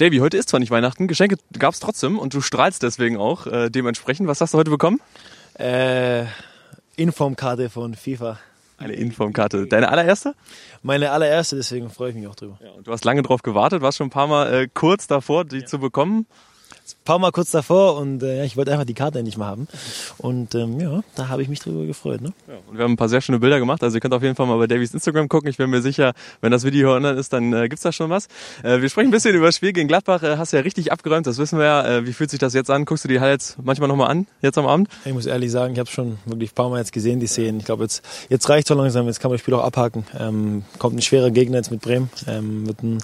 Davy, heute ist zwar nicht Weihnachten, Geschenke gab es trotzdem und du strahlst deswegen auch äh, dementsprechend. Was hast du heute bekommen? Äh, Informkarte von FIFA. Eine Informkarte. Deine allererste? Meine allererste, deswegen freue ich mich auch drüber. Ja, und du hast lange drauf gewartet, warst schon ein paar Mal äh, kurz davor, die ja. zu bekommen ein paar Mal kurz davor und äh, ich wollte einfach die Karte endlich mal haben. Und ähm, ja, da habe ich mich drüber gefreut. Ne? Ja, und wir haben ein paar sehr schöne Bilder gemacht. Also ihr könnt auf jeden Fall mal bei Davies Instagram gucken. Ich bin mir sicher, wenn das Video online ist, dann äh, gibt's da schon was. Äh, wir sprechen ein bisschen über das Spiel gegen Gladbach. Äh, hast ja richtig abgeräumt, das wissen wir ja. Äh, wie fühlt sich das jetzt an? Guckst du die Highlights manchmal nochmal an, jetzt am Abend? Ich muss ehrlich sagen, ich habe schon wirklich ein paar Mal jetzt gesehen, die Szenen. Ich glaube, jetzt, jetzt reicht so langsam, jetzt kann man das Spiel auch abhaken. Ähm, kommt ein schwerer Gegner jetzt mit Bremen. Ähm, wird ein,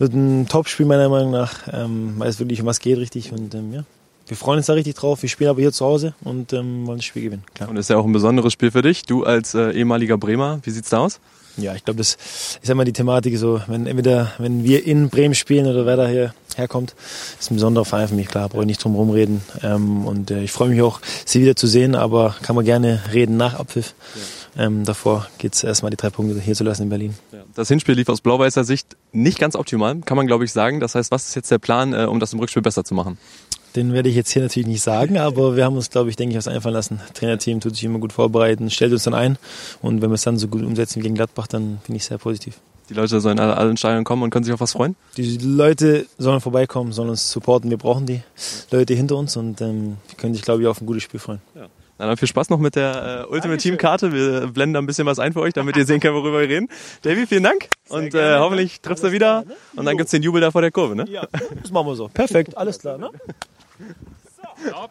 wird ein Top-Spiel meiner Meinung nach, ähm, weil es wirklich um was geht richtig. Und ähm, ja, wir freuen uns da richtig drauf. Wir spielen aber hier zu Hause und ähm, wollen das Spiel gewinnen. Klar. Und das ist ja auch ein besonderes Spiel für dich. Du als äh, ehemaliger Bremer, wie sieht's da aus? Ja, ich glaube, das ist immer die Thematik so, wenn entweder, wenn wir in Bremen spielen oder wer da hier herkommt, ist ein besonderer Verein für mich, klar, brauche ich nicht drum rumreden. Ähm, und äh, ich freue mich auch, sie wieder zu sehen, aber kann man gerne reden nach Abpfiff. Ja. Ähm, davor geht es erstmal die drei Punkte hier zu lassen in Berlin. Das Hinspiel lief aus blau-weißer Sicht nicht ganz optimal, kann man glaube ich sagen. Das heißt, was ist jetzt der Plan, äh, um das im Rückspiel besser zu machen? Den werde ich jetzt hier natürlich nicht sagen, aber wir haben uns, glaube ich, denke ich, was einfallen lassen. Trainerteam tut sich immer gut vorbereiten, stellt uns dann ein und wenn wir es dann so gut umsetzen gegen Gladbach, dann bin ich sehr positiv. Die Leute sollen alle, alle in Stadion kommen und können sich auf was freuen? Die Leute sollen vorbeikommen, sollen uns supporten. Wir brauchen die Leute hinter uns und ähm, können sich, glaube ich, auf ein gutes Spiel freuen. Ja. Dann viel Spaß noch mit der äh, Ultimate Team Karte. Wir blenden da ein bisschen was ein für euch, damit ihr sehen könnt, worüber wir reden. Davy, vielen Dank. Sehr und äh, hoffentlich triffst du wieder. Ne? Und dann gibt's den Jubel da vor der Kurve, ne? Ja, das machen wir so. Perfekt, alles klar, ne? Stop.